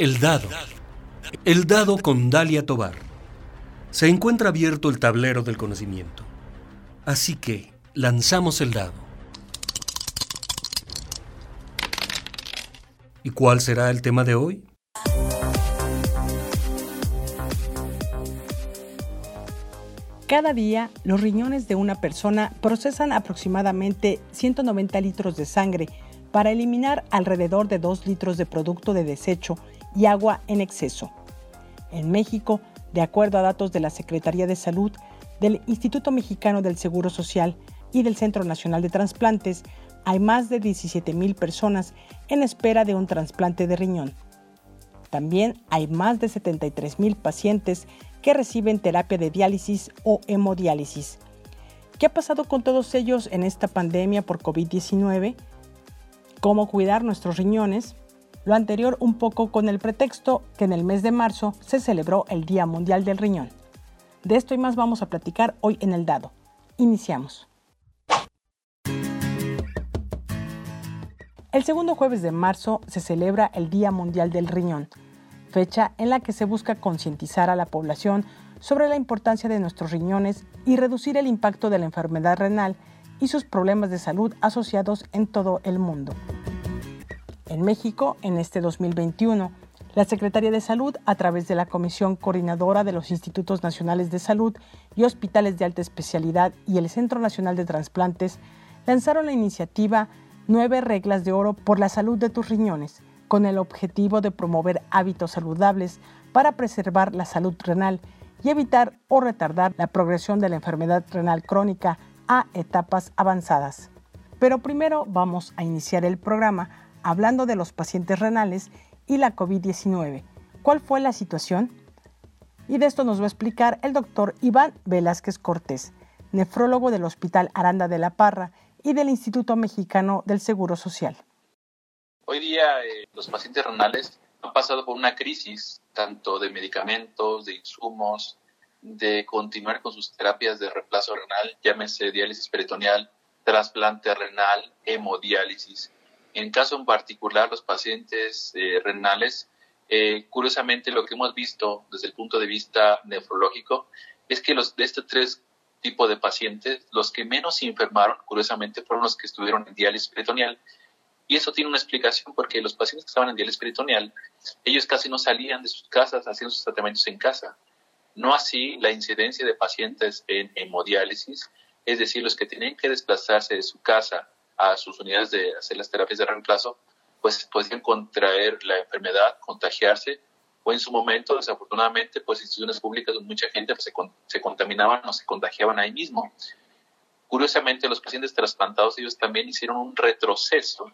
El dado. El dado con Dalia Tobar. Se encuentra abierto el tablero del conocimiento. Así que lanzamos el dado. ¿Y cuál será el tema de hoy? Cada día, los riñones de una persona procesan aproximadamente 190 litros de sangre para eliminar alrededor de 2 litros de producto de desecho y agua en exceso. En México, de acuerdo a datos de la Secretaría de Salud, del Instituto Mexicano del Seguro Social y del Centro Nacional de Transplantes, hay más de 17.000 personas en espera de un trasplante de riñón. También hay más de 73.000 pacientes que reciben terapia de diálisis o hemodiálisis. ¿Qué ha pasado con todos ellos en esta pandemia por COVID-19? ¿Cómo cuidar nuestros riñones? Lo anterior un poco con el pretexto que en el mes de marzo se celebró el Día Mundial del Riñón. De esto y más vamos a platicar hoy en el dado. Iniciamos. El segundo jueves de marzo se celebra el Día Mundial del Riñón, fecha en la que se busca concientizar a la población sobre la importancia de nuestros riñones y reducir el impacto de la enfermedad renal y sus problemas de salud asociados en todo el mundo. En México, en este 2021, la Secretaría de Salud, a través de la Comisión Coordinadora de los Institutos Nacionales de Salud y Hospitales de Alta Especialidad y el Centro Nacional de Transplantes, lanzaron la iniciativa Nueve Reglas de Oro por la Salud de tus Riñones, con el objetivo de promover hábitos saludables para preservar la salud renal y evitar o retardar la progresión de la enfermedad renal crónica a etapas avanzadas. Pero primero vamos a iniciar el programa hablando de los pacientes renales y la COVID-19. ¿Cuál fue la situación? Y de esto nos va a explicar el doctor Iván Velázquez Cortés, nefrólogo del Hospital Aranda de la Parra y del Instituto Mexicano del Seguro Social. Hoy día eh, los pacientes renales han pasado por una crisis tanto de medicamentos, de insumos, de continuar con sus terapias de reemplazo renal, llámese diálisis peritoneal, trasplante renal, hemodiálisis, en caso en particular, los pacientes eh, renales, eh, curiosamente lo que hemos visto desde el punto de vista nefrológico es que los de estos tres tipos de pacientes, los que menos se enfermaron, curiosamente, fueron los que estuvieron en diálisis peritoneal. Y eso tiene una explicación porque los pacientes que estaban en diálisis peritoneal, ellos casi no salían de sus casas haciendo sus tratamientos en casa. No así la incidencia de pacientes en hemodiálisis, es decir, los que tenían que desplazarse de su casa a sus unidades de hacer las terapias de reemplazo, pues podían contraer la enfermedad, contagiarse, o en su momento, desafortunadamente, pues instituciones públicas donde mucha gente pues, se, se contaminaban o se contagiaban ahí mismo. Curiosamente, los pacientes trasplantados, ellos también hicieron un retroceso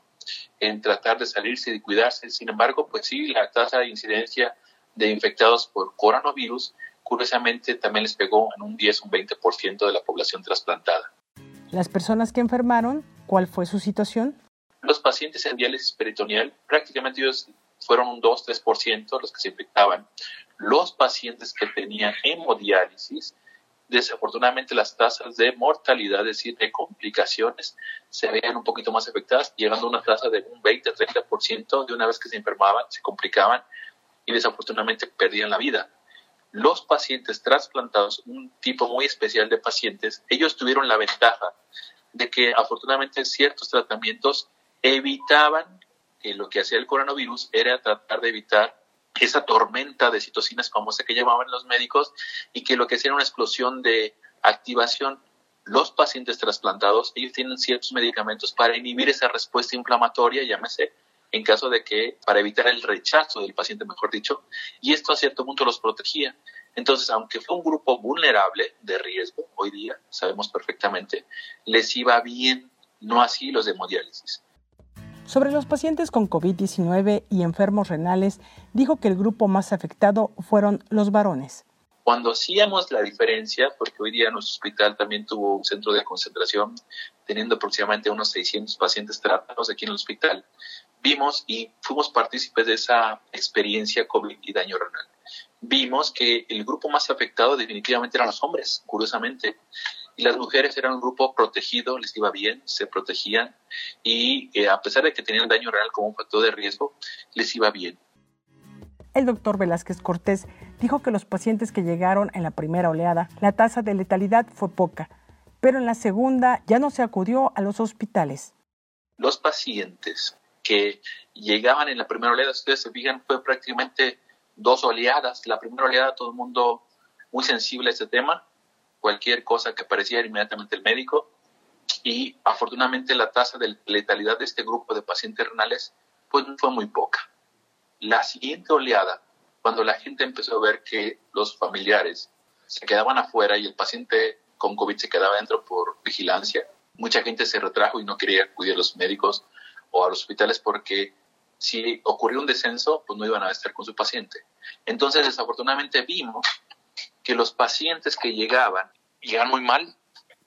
en tratar de salirse y de cuidarse. Sin embargo, pues sí, la tasa de incidencia de infectados por coronavirus, curiosamente, también les pegó en un 10, un 20% de la población trasplantada. Las personas que enfermaron ¿Cuál fue su situación? Los pacientes en diálisis peritoneal, prácticamente ellos fueron un 2-3% los que se infectaban. Los pacientes que tenían hemodiálisis, desafortunadamente las tasas de mortalidad, es decir, de complicaciones, se veían un poquito más afectadas, llegando a una tasa de un 20-30% de una vez que se enfermaban, se complicaban y desafortunadamente perdían la vida. Los pacientes trasplantados, un tipo muy especial de pacientes, ellos tuvieron la ventaja de que afortunadamente ciertos tratamientos evitaban que lo que hacía el coronavirus era tratar de evitar esa tormenta de citocinas famosa que llamaban los médicos y que lo que hacía era una explosión de activación. Los pacientes trasplantados, ellos tienen ciertos medicamentos para inhibir esa respuesta inflamatoria, llámese, en caso de que, para evitar el rechazo del paciente, mejor dicho, y esto a cierto punto los protegía. Entonces, aunque fue un grupo vulnerable de riesgo, hoy día sabemos perfectamente, les iba bien, no así los de hemodiálisis. Sobre los pacientes con COVID-19 y enfermos renales, dijo que el grupo más afectado fueron los varones. Cuando hacíamos la diferencia, porque hoy día nuestro hospital también tuvo un centro de concentración, teniendo aproximadamente unos 600 pacientes tratados aquí en el hospital, vimos y fuimos partícipes de esa experiencia COVID y daño renal vimos que el grupo más afectado definitivamente eran los hombres, curiosamente. Y las mujeres eran un grupo protegido, les iba bien, se protegían y eh, a pesar de que tenían daño renal como un factor de riesgo, les iba bien. El doctor Velázquez Cortés dijo que los pacientes que llegaron en la primera oleada, la tasa de letalidad fue poca, pero en la segunda ya no se acudió a los hospitales. Los pacientes que llegaban en la primera oleada, si ustedes se fijan, fue prácticamente dos oleadas. La primera oleada, todo el mundo muy sensible a este tema, cualquier cosa que apareciera inmediatamente el médico. Y afortunadamente la tasa de letalidad de este grupo de pacientes renales pues fue muy poca. La siguiente oleada, cuando la gente empezó a ver que los familiares se quedaban afuera y el paciente con COVID se quedaba dentro por vigilancia, mucha gente se retrajo y no quería acudir a los médicos o a los hospitales porque si ocurrió un descenso, pues no iban a estar con su paciente. Entonces, desafortunadamente vimos que los pacientes que llegaban, llegaban muy mal,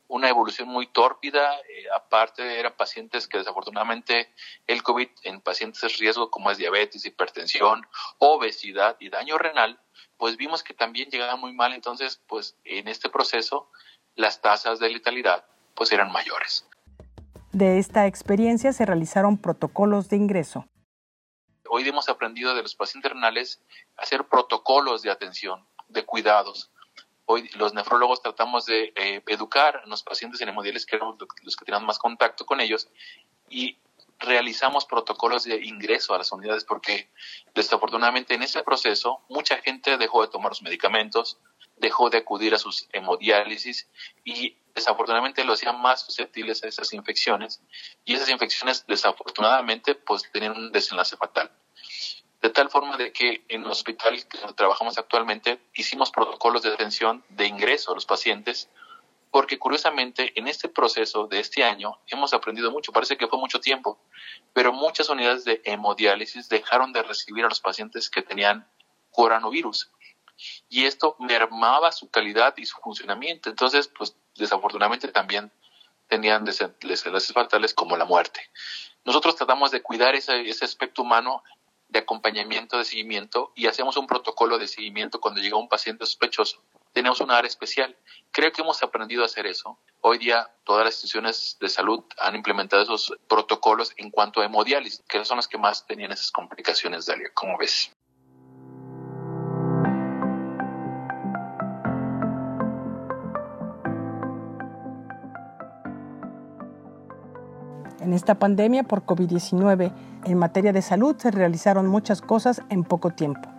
una evolución muy tórpida, eh, aparte eran pacientes que desafortunadamente el COVID en pacientes de riesgo como es diabetes, hipertensión, obesidad y daño renal, pues vimos que también llegaban muy mal, entonces pues en este proceso las tasas de letalidad pues eran mayores. De esta experiencia se realizaron protocolos de ingreso. Hoy hemos aprendido de los pacientes renales a hacer protocolos de atención, de cuidados, Hoy los nefrólogos tratamos de eh, educar a los pacientes en hemodiálisis, que eran los que tenían más contacto con ellos, y realizamos protocolos de ingreso a las unidades porque desafortunadamente en ese proceso mucha gente dejó de tomar los medicamentos, dejó de acudir a sus hemodiálisis y desafortunadamente lo hacían más susceptibles a esas infecciones y esas infecciones desafortunadamente pues tenían un desenlace fatal. De tal forma de que en el hospital que trabajamos actualmente hicimos protocolos de atención de ingreso a los pacientes, porque curiosamente en este proceso de este año hemos aprendido mucho, parece que fue mucho tiempo, pero muchas unidades de hemodiálisis dejaron de recibir a los pacientes que tenían coronavirus y esto mermaba su calidad y su funcionamiento, entonces pues desafortunadamente también tenían desenlaces fatales como la muerte. Nosotros tratamos de cuidar ese, aspecto humano de acompañamiento, de seguimiento y hacemos un protocolo de seguimiento cuando llega un paciente sospechoso. Tenemos una área especial. Creo que hemos aprendido a hacer eso. Hoy día todas las instituciones de salud han implementado esos protocolos en cuanto a hemodiálisis, que son las que más tenían esas complicaciones, Dalia, como ves. En esta pandemia por COVID-19, en materia de salud se realizaron muchas cosas en poco tiempo.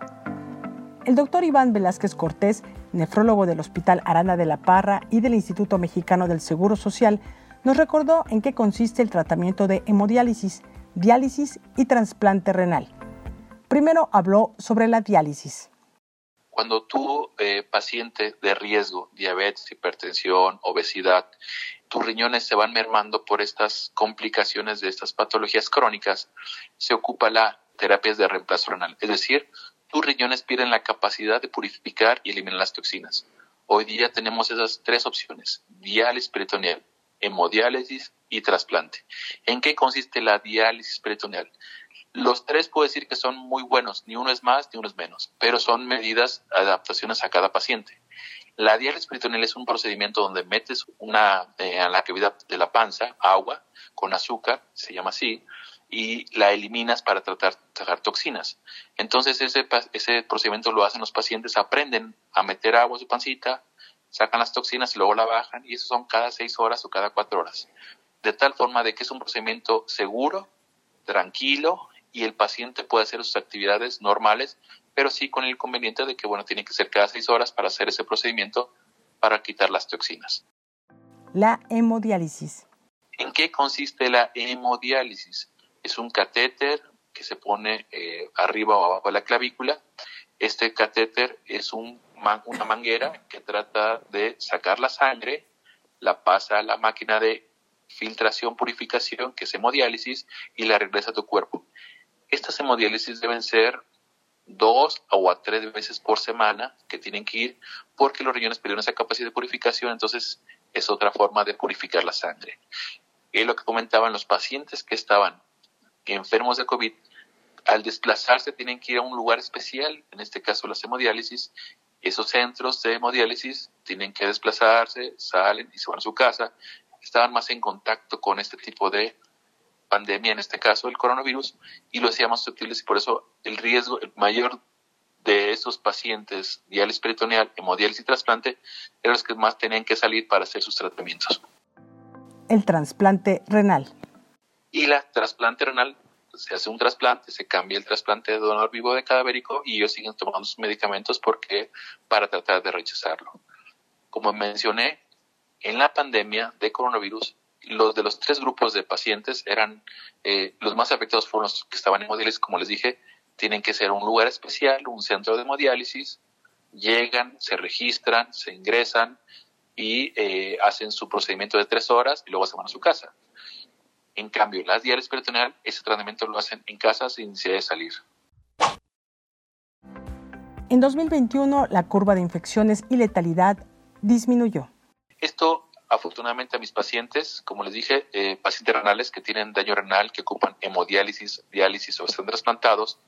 El doctor Iván Velázquez Cortés, nefrólogo del Hospital Arana de la Parra y del Instituto Mexicano del Seguro Social, nos recordó en qué consiste el tratamiento de hemodiálisis, diálisis y trasplante renal. Primero habló sobre la diálisis. Cuando tú, eh, paciente de riesgo, diabetes, hipertensión, obesidad, tus riñones se van mermando por estas complicaciones de estas patologías crónicas, se ocupa la terapia de reemplazo renal. Es decir, tus riñones pierden la capacidad de purificar y eliminar las toxinas. Hoy día tenemos esas tres opciones, diálisis peritoneal, hemodiálisis y trasplante. ¿En qué consiste la diálisis peritoneal? Los tres puedo decir que son muy buenos, ni uno es más ni uno es menos, pero son medidas, adaptaciones a cada paciente. La diálisis peritoneal es un procedimiento donde metes una eh, a la cavidad de la panza agua con azúcar, se llama así, y la eliminas para tratar sacar toxinas. Entonces ese, ese procedimiento lo hacen los pacientes, aprenden a meter agua a su pancita, sacan las toxinas y luego la bajan y eso son cada seis horas o cada cuatro horas. De tal forma de que es un procedimiento seguro, tranquilo y el paciente puede hacer sus actividades normales pero sí con el inconveniente de que, bueno, tiene que ser cada seis horas para hacer ese procedimiento para quitar las toxinas. La hemodiálisis. ¿En qué consiste la hemodiálisis? Es un catéter que se pone eh, arriba o abajo de la clavícula. Este catéter es un, una manguera que trata de sacar la sangre, la pasa a la máquina de filtración, purificación, que es hemodiálisis, y la regresa a tu cuerpo. Estas hemodiálisis deben ser dos o a tres veces por semana que tienen que ir porque los riñones perdieron esa capacidad de purificación, entonces es otra forma de purificar la sangre. Es lo que comentaban los pacientes que estaban enfermos de COVID, al desplazarse tienen que ir a un lugar especial, en este caso la hemodiálisis, esos centros de hemodiálisis tienen que desplazarse, salen y se van a su casa, estaban más en contacto con este tipo de pandemia, en este caso el coronavirus, y lo hacíamos susceptibles y por eso el riesgo, el mayor de esos pacientes diálisis peritoneal, hemodiálisis y trasplante eran los que más tenían que salir para hacer sus tratamientos. El trasplante renal. Y la trasplante renal, se hace un trasplante, se cambia el trasplante de donor vivo de cadavérico y ellos siguen tomando sus medicamentos porque para tratar de rechazarlo. Como mencioné, en la pandemia de coronavirus, los de los tres grupos de pacientes eran eh, los más afectados fueron los que estaban en hemodiálisis, como les dije, tienen que ser un lugar especial, un centro de hemodiálisis, llegan, se registran, se ingresan y eh, hacen su procedimiento de tres horas y luego se van a su casa. En cambio, las diálisis peritoneal, ese tratamiento lo hacen en casa sin necesidad de salir. En 2021, la curva de infecciones y letalidad disminuyó. Esto, afortunadamente, a mis pacientes, como les dije, eh, pacientes renales que tienen daño renal, que ocupan hemodiálisis, diálisis o están trasplantados,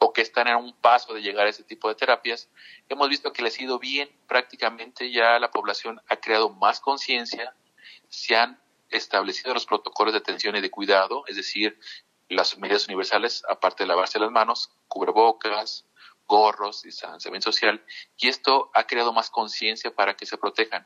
o que están en un paso de llegar a ese tipo de terapias, hemos visto que les ha ido bien, prácticamente ya la población ha creado más conciencia, se han establecido los protocolos de atención y de cuidado, es decir, las medidas universales, aparte de lavarse las manos, cubrebocas, gorros, distanciamiento social, y esto ha creado más conciencia para que se protejan.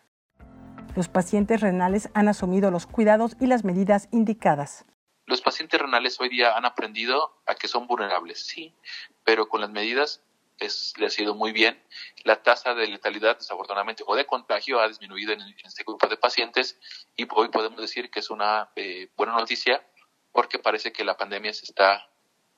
Los pacientes renales han asumido los cuidados y las medidas indicadas. Los pacientes renales hoy día han aprendido a que son vulnerables, sí, pero con las medidas es, le ha sido muy bien. La tasa de letalidad, desafortunadamente, o de contagio ha disminuido en, este grupo de pacientes y hoy podemos decir que es una eh, buena noticia porque parece que la pandemia se está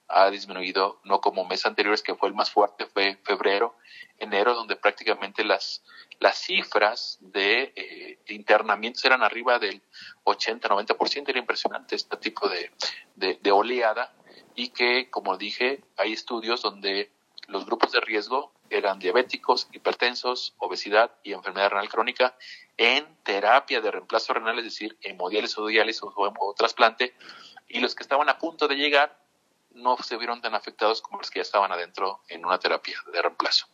ha disminuido, no como meses anteriores que fue el más fuerte, fue febrero, enero, donde prácticamente las, las cifras de eh, internamientos eran arriba del 80-90%, era impresionante este tipo de, de, oleada y que, como dije, hay estudios donde los grupos de riesgo eran diabéticos, hipertensos, obesidad y enfermedad renal crónica en terapia de reemplazo renal, es decir, hemodiálisis o diálisis o, o trasplante, y los que estaban a punto de llegar no se vieron tan afectados como los que ya estaban adentro en una terapia de reemplazo.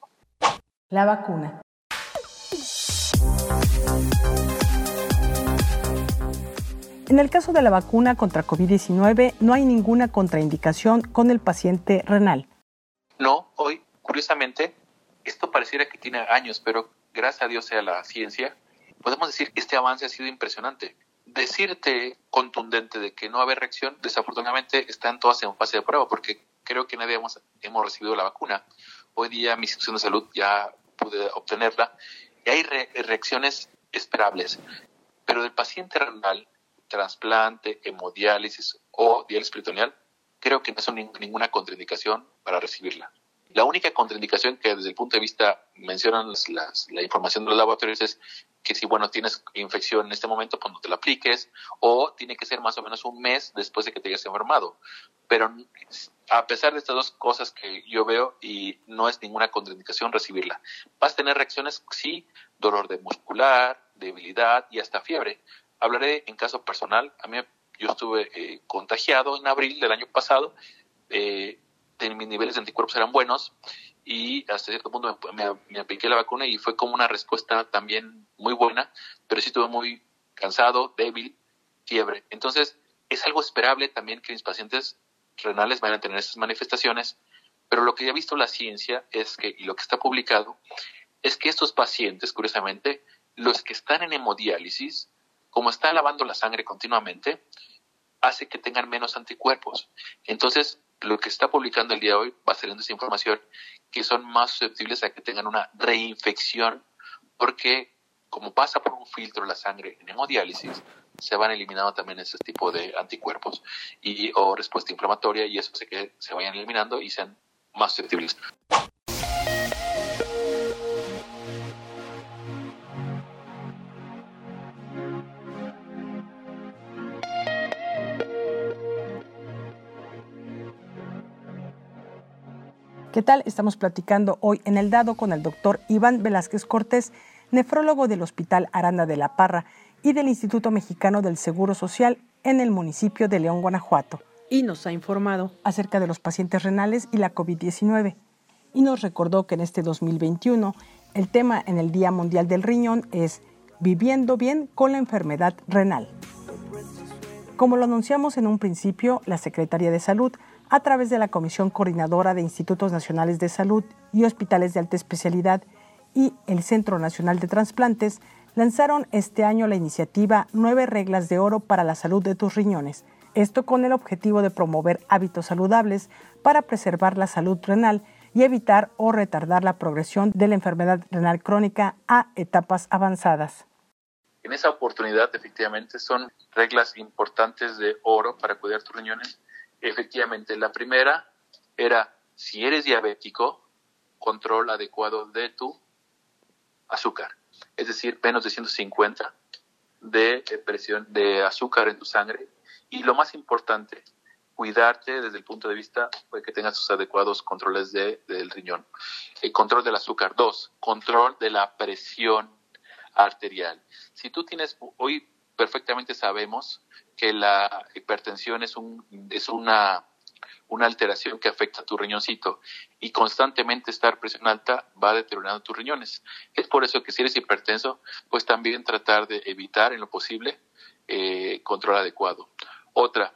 La vacuna. En el caso de la vacuna contra COVID-19 no hay ninguna contraindicación con el paciente renal. No, hoy, curiosamente, esto pareciera que tiene años, pero gracias a Dios sea la ciencia, podemos decir que este avance ha sido impresionante decirte contundente de que no va a haber reacción, desafortunadamente están todas en fase de prueba, porque creo que nadie hemos, hemos recibido la vacuna. Hoy día mi institución de salud ya pude obtenerla y hay reacciones esperables. Pero del paciente renal, trasplante, hemodiálisis o diálisis peritoneal, creo que no es ninguna contraindicación para recibirla. La única contraindicación que desde el punto de vista mencionan la información de los laboratorios es que si, bueno, tienes infección en este momento, pues no te la apliques, o tiene que ser más o menos un mes después de que te hayas enfermado. Pero a pesar de estas dos cosas que yo veo, y no es ninguna contraindicación recibirla, vas a tener reacciones, sí, dolor de muscular, debilidad y hasta fiebre. Hablaré en caso personal, a mí yo estuve eh, contagiado en abril del año pasado, eh, mis niveles de anticuerpos eran buenos y hasta cierto punto me, apliqué la vacuna y fue como una respuesta también muy buena, pero sí estuve muy cansado, débil, fiebre. Entonces, es algo esperable también que mis pacientes renales vayan a tener esas manifestaciones, pero lo que ya ha visto la ciencia es que, y lo que está publicado, es que estos pacientes, curiosamente, los que están en hemodiálisis, como están lavando la sangre continuamente, hace que tengan menos anticuerpos. Entonces, lo que está publicando el día de hoy va saliendo esa información que son más susceptibles a que tengan una reinfección porque como pasa por un filtro la sangre en hemodiálisis, se van eliminando también ese tipo de anticuerpos y o respuesta inflamatoria y eso hace que se vayan eliminando y sean más susceptibles. ¿Qué tal? Estamos platicando hoy en el dado con el doctor Iván Velázquez Cortés, nefrólogo del Hospital Aranda de la Parra y del Instituto Mexicano del Seguro Social en el municipio de León, Guanajuato. Y nos ha informado acerca de los pacientes renales y la COVID-19. Y nos recordó que en este 2021 el tema en el Día Mundial del Riñón es Viviendo bien con la enfermedad renal. Como lo anunciamos en un principio, la Secretaría de Salud a través de la Comisión Coordinadora de Institutos Nacionales de Salud y Hospitales de Alta Especialidad y el Centro Nacional de Transplantes, lanzaron este año la iniciativa Nueve Reglas de Oro para la Salud de tus Riñones. Esto con el objetivo de promover hábitos saludables para preservar la salud renal y evitar o retardar la progresión de la enfermedad renal crónica a etapas avanzadas. En esa oportunidad, efectivamente, son reglas importantes de oro para cuidar tus riñones. Efectivamente, la primera era, si eres diabético, control adecuado de tu azúcar es decir, menos de 150 de presión de azúcar en tu sangre. Y lo más importante, cuidarte desde el punto de vista de que tengas sus adecuados controles de, del riñón. El control del azúcar. Dos, control de la presión arterial. Si tú tienes, hoy perfectamente sabemos que la hipertensión es, un, es una una alteración que afecta a tu riñoncito y constantemente estar presión alta va deteriorando tus riñones. Es por eso que si eres hipertenso, pues también tratar de evitar en lo posible eh, control adecuado. Otra,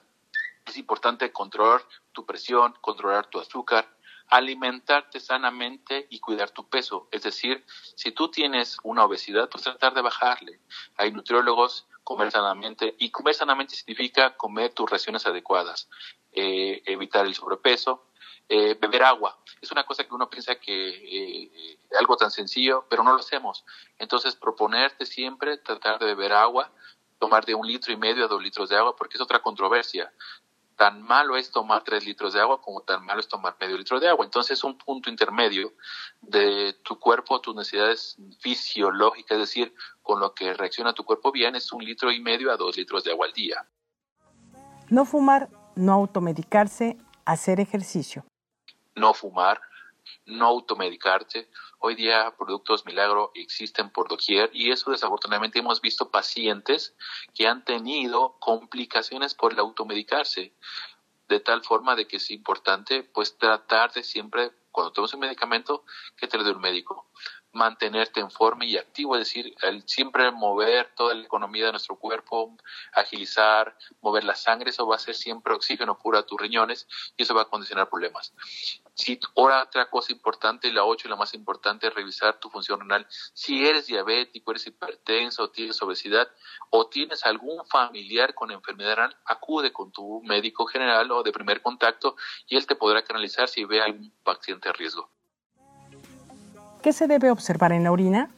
es importante controlar tu presión, controlar tu azúcar, alimentarte sanamente y cuidar tu peso. Es decir, si tú tienes una obesidad, pues tratar de bajarle. Hay nutriólogos, comer sanamente, y comer sanamente significa comer tus raciones adecuadas, eh, evitar el sobrepeso, eh, beber agua. Es una cosa que uno piensa que eh, algo tan sencillo, pero no lo hacemos. Entonces, proponerte siempre tratar de beber agua, tomar de un litro y medio a dos litros de agua, porque es otra controversia tan malo es tomar tres litros de agua como tan malo es tomar medio litro de agua. Entonces, un punto intermedio de tu cuerpo, tus necesidades fisiológicas, es decir, con lo que reacciona tu cuerpo bien, es un litro y medio a dos litros de agua al día. No fumar, no automedicarse, hacer ejercicio. No fumar, no automedicarte. Hoy día productos milagro existen por doquier y eso desafortunadamente hemos visto pacientes que han tenido complicaciones por el automedicarse, de tal forma de que es importante pues tratar de siempre cuando tomes un medicamento que te lo dé un médico mantenerte en forma y activo, es decir, el siempre mover toda la economía de nuestro cuerpo, agilizar, mover la sangre, eso va a ser siempre oxígeno puro a tus riñones y eso va a condicionar problemas. Si ahora otra cosa importante, la ocho y la más importante, es revisar tu función renal. Si eres diabético, eres hipertenso, tienes obesidad o tienes algún familiar con enfermedad renal, acude con tu médico general o de primer contacto y él te podrá canalizar si ve algún paciente de riesgo. ¿Qué se debe observar en la orina?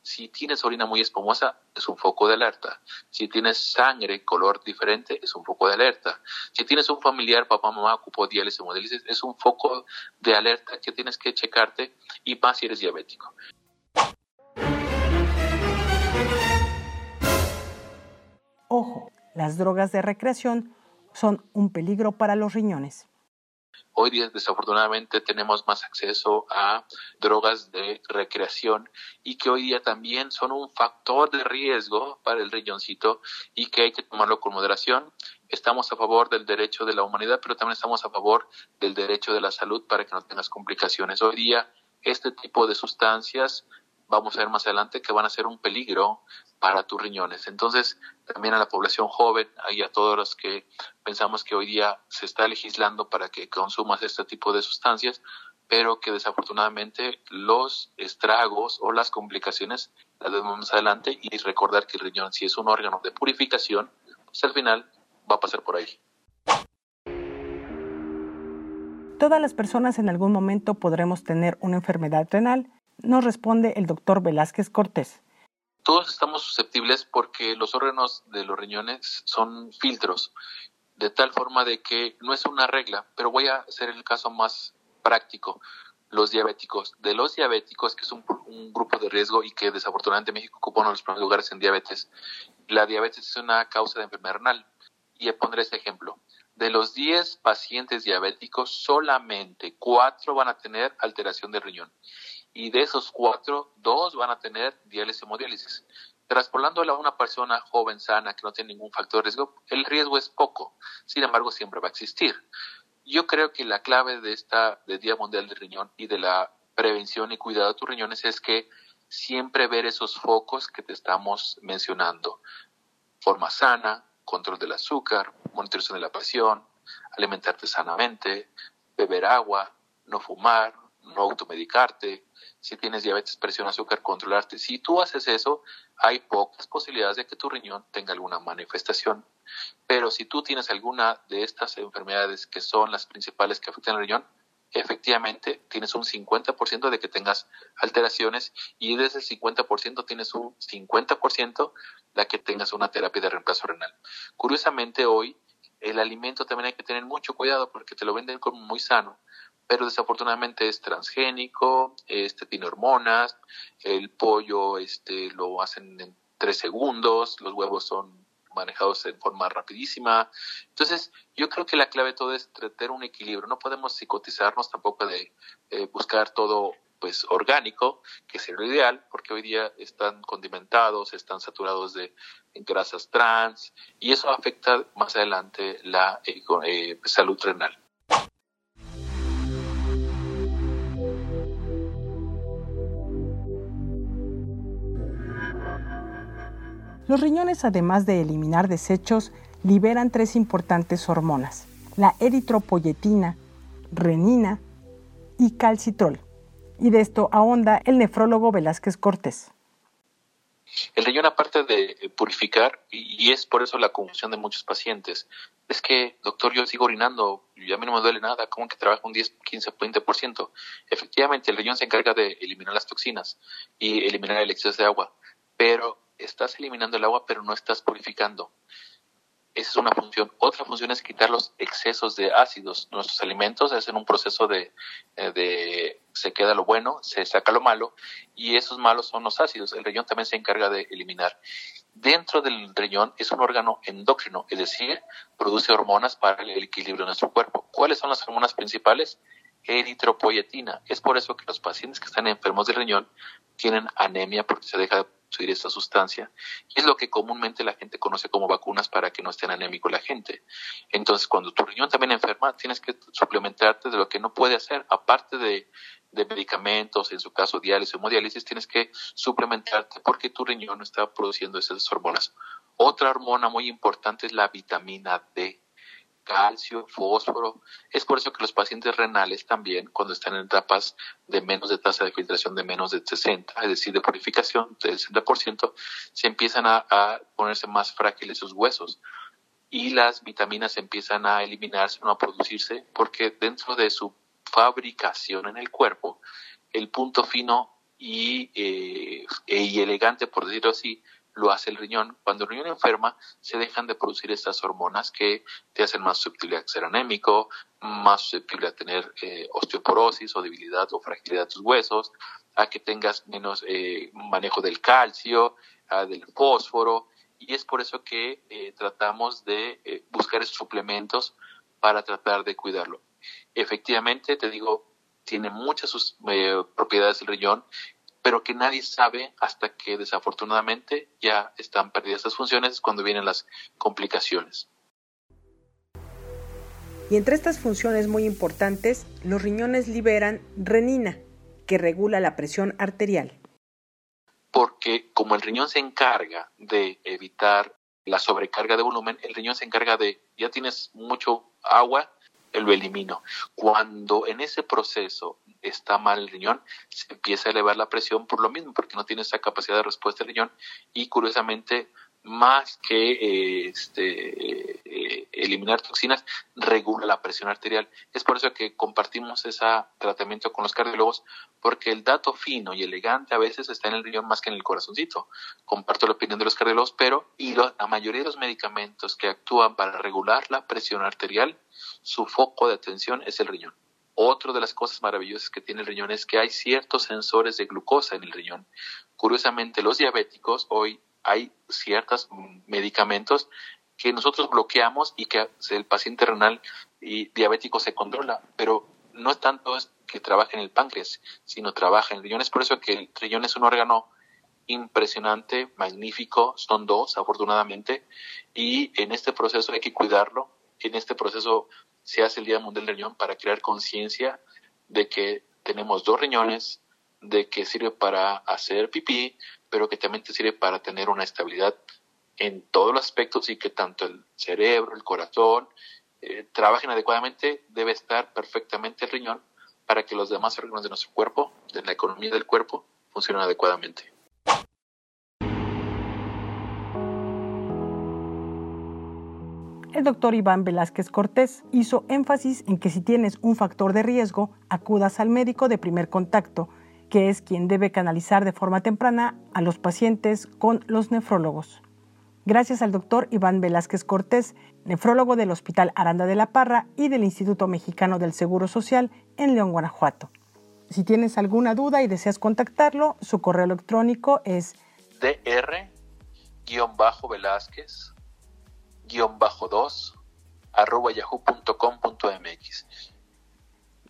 Si tienes orina muy espumosa, es un foco de alerta. Si tienes sangre color diferente, es un foco de alerta. Si tienes un familiar, papá, mamá, ocupó diálisis hemodiálisis, es un foco de alerta que tienes que checarte y más si eres diabético. Ojo, las drogas de recreación son un peligro para los riñones. Hoy día desafortunadamente tenemos más acceso a drogas de recreación y que hoy día también son un factor de riesgo para el riñoncito y que hay que tomarlo con moderación. Estamos a favor del derecho de la humanidad, pero también estamos a favor del derecho de la salud para que no tengas complicaciones. Hoy día este tipo de sustancias vamos a ver más adelante que van a ser un peligro para tus riñones. Entonces, también a la población joven y a todos los que pensamos que hoy día se está legislando para que consumas este tipo de sustancias, pero que desafortunadamente los estragos o las complicaciones las vemos más adelante y recordar que el riñón, si es un órgano de purificación, pues al final va a pasar por ahí. Todas las personas en algún momento podremos tener una enfermedad renal, nos responde el doctor Velázquez Cortés todos estamos susceptibles porque los órganos de los riñones son filtros, de tal forma de que no es una regla, pero voy a hacer el caso más práctico. Los diabéticos, de los diabéticos, que es un, grupo de riesgo y que desafortunadamente México ocupa uno de los primeros lugares en diabetes, la diabetes es una causa de enfermedad renal. Y pondré este ejemplo. De los 10 pacientes diabéticos, solamente 4 van a tener alteración del riñón y de esos cuatro, dos van a tener diálisis o hemodiálisis. Traspolándola a una persona joven, sana, que no tiene ningún factor de riesgo, el riesgo es poco. Sin embargo, siempre va a existir. Yo creo que la clave de esta de Día Mundial del Riñón y de la prevención y cuidado de tus riñones es que siempre ver esos focos que te estamos mencionando. Forma sana, control del azúcar, monitorización de la presión, alimentarte sanamente, beber agua, no fumar, no automedicarte, si tienes diabetes, presión, azúcar, controlarte. Si tú haces eso, hay pocas posibilidades de que tu riñón tenga alguna manifestación. Pero si tú tienes alguna de estas enfermedades que son las principales que afectan al riñón, efectivamente tienes un 50% de que tengas alteraciones y desde el 50% tienes un 50% la que tengas una terapia de reemplazo renal. Curiosamente hoy el alimento también hay que tener mucho cuidado porque te lo venden como muy sano, pero desafortunadamente es transgénico, este tiene hormonas, el pollo este lo hacen en tres segundos, los huevos son manejados en forma rapidísima. Entonces, yo creo que la clave de todo es tener un equilibrio. No podemos psicotizarnos tampoco de eh, buscar todo pues orgánico, que es lo ideal, porque hoy día están condimentados, están saturados de grasas trans, y eso afecta más adelante la eh, eh, salud renal. Los riñones, además de eliminar desechos, liberan tres importantes hormonas, la eritropoyetina, renina y calcitrol. Y de esto ahonda el nefrólogo Velázquez Cortés. El riñón, aparte de purificar, y es por eso la confusión de muchos pacientes, es que, doctor, yo sigo orinando y a mí no me duele nada, ¿cómo que trabaja un 10, 15, 20%? Efectivamente, el riñón se encarga de eliminar las toxinas y eliminar el exceso de agua, pero estás eliminando el agua, pero no estás purificando. Esa es una función. Otra función es quitar los excesos de ácidos. Nuestros alimentos es en un proceso de, eh, de se queda lo bueno, se saca lo malo, y esos malos son los ácidos. El riñón también se encarga de eliminar. Dentro del riñón es un órgano endocrino, es decir, produce hormonas para el equilibrio de nuestro cuerpo. ¿Cuáles son las hormonas principales? Eritropoyetina. Es por eso que los pacientes que están enfermos del riñón tienen anemia porque se deja de esta sustancia. Es lo que comúnmente la gente conoce como vacunas para que no estén anémico la gente. Entonces, cuando tu riñón también enferma, tienes que suplementarte de lo que no puede hacer, aparte de, de medicamentos, en su caso diálisis o hemodiálisis, tienes que suplementarte porque tu riñón no está produciendo esas hormonas. Otra hormona muy importante es la vitamina D calcio, fósforo. Es por eso que los pacientes renales también, cuando están en etapas de menos de tasa de filtración de menos de 60, es decir, de purificación del 60%, se empiezan a, ponerse más frágiles sus huesos y las vitaminas empiezan a eliminarse, a producirse, porque dentro de su fabricación en el cuerpo, el punto fino y, eh, y elegante, por decirlo así, lo hace el riñón. Cuando el riñón enferma, se dejan de producir estas hormonas que te hacen más susceptible a ser anémico, más susceptible a tener eh, osteoporosis o debilidad o fragilidad de tus huesos, a que tengas menos eh, manejo del calcio, del fósforo, y es por eso que eh, tratamos de buscar esos suplementos para tratar de cuidarlo. Efectivamente, te digo, tiene muchas sus, propiedades el riñón pero que nadie sabe hasta que desafortunadamente ya están perdidas esas funciones cuando vienen las complicaciones. Y entre estas funciones muy importantes, los riñones liberan renina, que regula la presión arterial. Porque como el riñón se encarga de evitar la sobrecarga de volumen, el riñón se encarga de, ya tienes mucho agua, lo elimino. Cuando en ese proceso está mal el riñón, se empieza a elevar la presión por lo mismo, porque no tiene esa capacidad de respuesta del riñón y curiosamente más que eh, este, eh, eliminar toxinas, regula la presión arterial. Es por eso que compartimos ese tratamiento con los cardiólogos, porque el dato fino y elegante a veces está en el riñón más que en el corazoncito. Comparto la opinión de los cardiólogos, pero y la mayoría de los medicamentos que actúan para regular la presión arterial, su foco de atención es el riñón. Otra de las cosas maravillosas que tiene el riñón es que hay ciertos sensores de glucosa en el riñón. Curiosamente, los diabéticos hoy hay ciertos medicamentos que nosotros bloqueamos y que el paciente renal y diabético se controla, pero no es tanto que trabaje en el páncreas, sino trabaja en el riñón. Es por eso que el riñón es un órgano impresionante, magnífico, son dos afortunadamente, y en este proceso hay que cuidarlo, en este proceso se hace el Día Mundial del Riñón para crear conciencia de que tenemos dos riñones, de que sirve para hacer pipí, pero que también te sirve para tener una estabilidad en todos los aspectos y que tanto el cerebro, el corazón, eh, trabajen adecuadamente, debe estar perfectamente el riñón para que los demás órganos de nuestro cuerpo, de la economía del cuerpo, funcionen adecuadamente. El doctor Iván Velázquez Cortés hizo énfasis en que si tienes un factor de riesgo, acudas al médico de primer contacto, que es quien debe canalizar de forma temprana a los pacientes con los nefrólogos. Gracias al doctor Iván Velázquez Cortés, nefrólogo del Hospital Aranda de la Parra y del Instituto Mexicano del Seguro Social en León, Guanajuato. Si tienes alguna duda y deseas contactarlo, su correo electrónico es dr-velázquez 2 arroba yahoo.com.mx.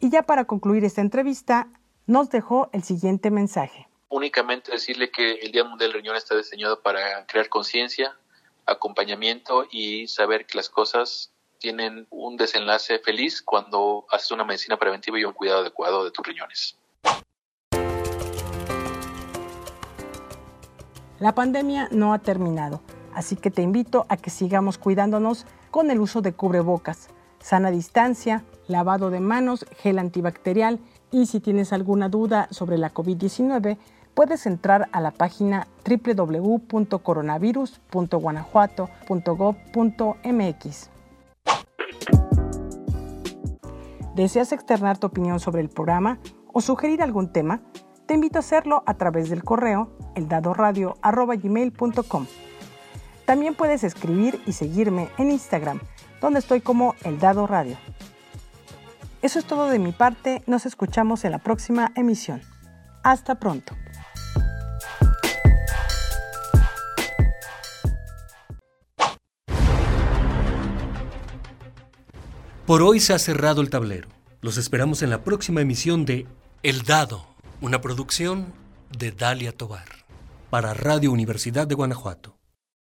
Y ya para concluir esta entrevista, nos dejó el siguiente mensaje. Únicamente decirle que el Día Mundial del Riñón está diseñado para crear conciencia, acompañamiento y saber que las cosas tienen un desenlace feliz cuando haces una medicina preventiva y un cuidado adecuado de tus riñones. La pandemia no ha terminado Así que te invito a que sigamos cuidándonos con el uso de cubrebocas, sana distancia, lavado de manos, gel antibacterial y si tienes alguna duda sobre la COVID-19, puedes entrar a la página www.coronavirus.guanajuato.gov.mx. ¿Deseas externar tu opinión sobre el programa o sugerir algún tema? Te invito a hacerlo a través del correo eldadoradio.gmail.com. También puedes escribir y seguirme en Instagram, donde estoy como El Dado Radio. Eso es todo de mi parte, nos escuchamos en la próxima emisión. Hasta pronto. Por hoy se ha cerrado el tablero. Los esperamos en la próxima emisión de El Dado, una producción de Dalia Tobar para Radio Universidad de Guanajuato.